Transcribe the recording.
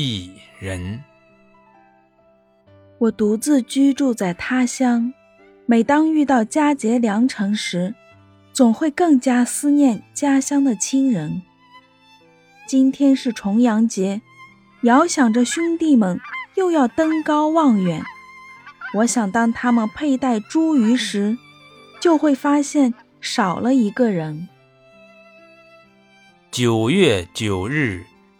一人。我独自居住在他乡，每当遇到佳节良辰时，总会更加思念家乡的亲人。今天是重阳节，遥想着兄弟们又要登高望远，我想当他们佩戴茱萸时，就会发现少了一个人。九月九日